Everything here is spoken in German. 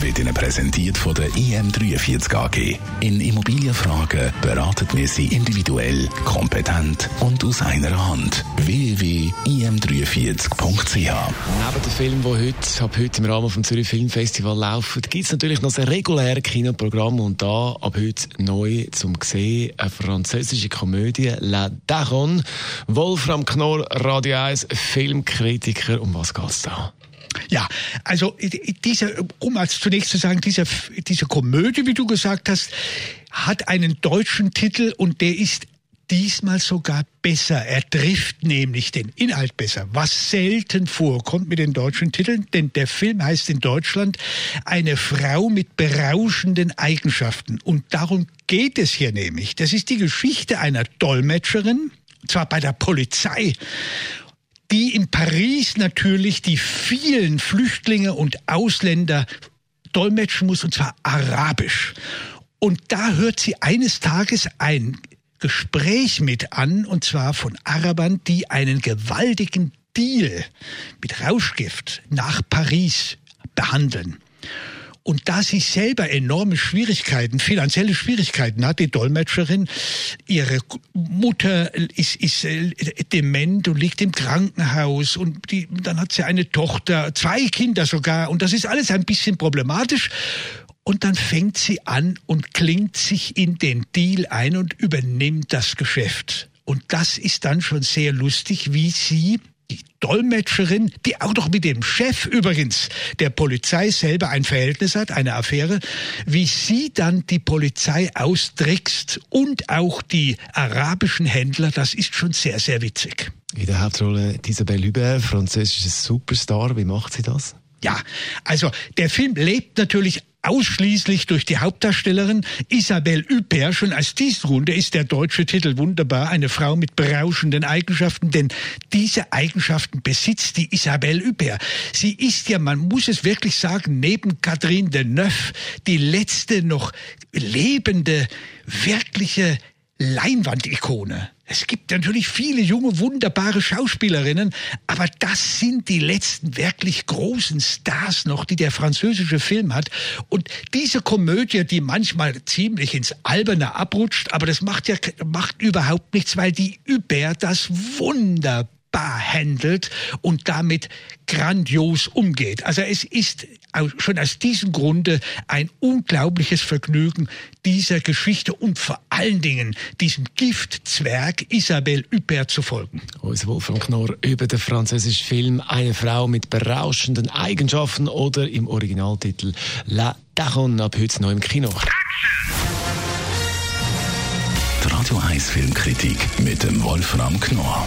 wird Ihnen präsentiert von der IM43 AG. In Immobilienfragen beraten wir Sie individuell, kompetent und aus einer Hand. www.im43.ch Neben den Filmen, die heute, ab heute im Rahmen des Zürich Filmfestival laufen, gibt es natürlich noch ein reguläres Kinoprogramm und da ab heute neu zum Sehen eine französische Komödie La Daronne. Wolfram Knorr, Radio 1, Filmkritiker. Um was geht es da? Ja, also diese, um als zunächst zu sagen, diese, diese Komödie, wie du gesagt hast, hat einen deutschen Titel und der ist diesmal sogar besser. Er trifft nämlich den Inhalt besser, was selten vorkommt mit den deutschen Titeln, denn der Film heißt in Deutschland Eine Frau mit berauschenden Eigenschaften. Und darum geht es hier nämlich. Das ist die Geschichte einer Dolmetscherin, zwar bei der Polizei die in Paris natürlich die vielen Flüchtlinge und Ausländer dolmetschen muss, und zwar arabisch. Und da hört sie eines Tages ein Gespräch mit an, und zwar von Arabern, die einen gewaltigen Deal mit Rauschgift nach Paris behandeln. Und da sie selber enorme Schwierigkeiten, finanzielle Schwierigkeiten hat, die Dolmetscherin, ihre Mutter ist, ist äh, dement und liegt im Krankenhaus und die, dann hat sie eine Tochter, zwei Kinder sogar und das ist alles ein bisschen problematisch. Und dann fängt sie an und klingt sich in den Deal ein und übernimmt das Geschäft. Und das ist dann schon sehr lustig, wie sie die Dolmetscherin, die auch noch mit dem Chef übrigens der Polizei selber ein Verhältnis hat, eine Affäre, wie sie dann die Polizei austrickst und auch die arabischen Händler, das ist schon sehr, sehr witzig. In der Hauptrolle Isabelle Hubert, französische Superstar, wie macht sie das? Ja, also der Film lebt natürlich ausschließlich durch die Hauptdarstellerin Isabelle Huppert. Schon als diesen Runde ist der deutsche Titel wunderbar. Eine Frau mit berauschenden Eigenschaften, denn diese Eigenschaften besitzt die Isabelle Huppert. Sie ist ja, man muss es wirklich sagen, neben Catherine Deneuve die letzte noch lebende, wirkliche Leinwandikone. Es gibt natürlich viele junge, wunderbare Schauspielerinnen, aber das sind die letzten wirklich großen Stars noch, die der französische Film hat. Und diese Komödie, die manchmal ziemlich ins Alberne abrutscht, aber das macht ja macht überhaupt nichts, weil die Hubert das wunderbar handelt und damit grandios umgeht. Also es ist schon aus diesem Grunde ein unglaubliches Vergnügen, dieser Geschichte und vor allen Dingen diesem Giftzwerg Isabelle Huppert zu folgen. Unser Wolfram Knorr über den französischen Film Eine Frau mit berauschenden Eigenschaften oder im Originaltitel La Daronne ab heute neu im Kino. Die Radio 1 Filmkritik mit dem Wolfram Knorr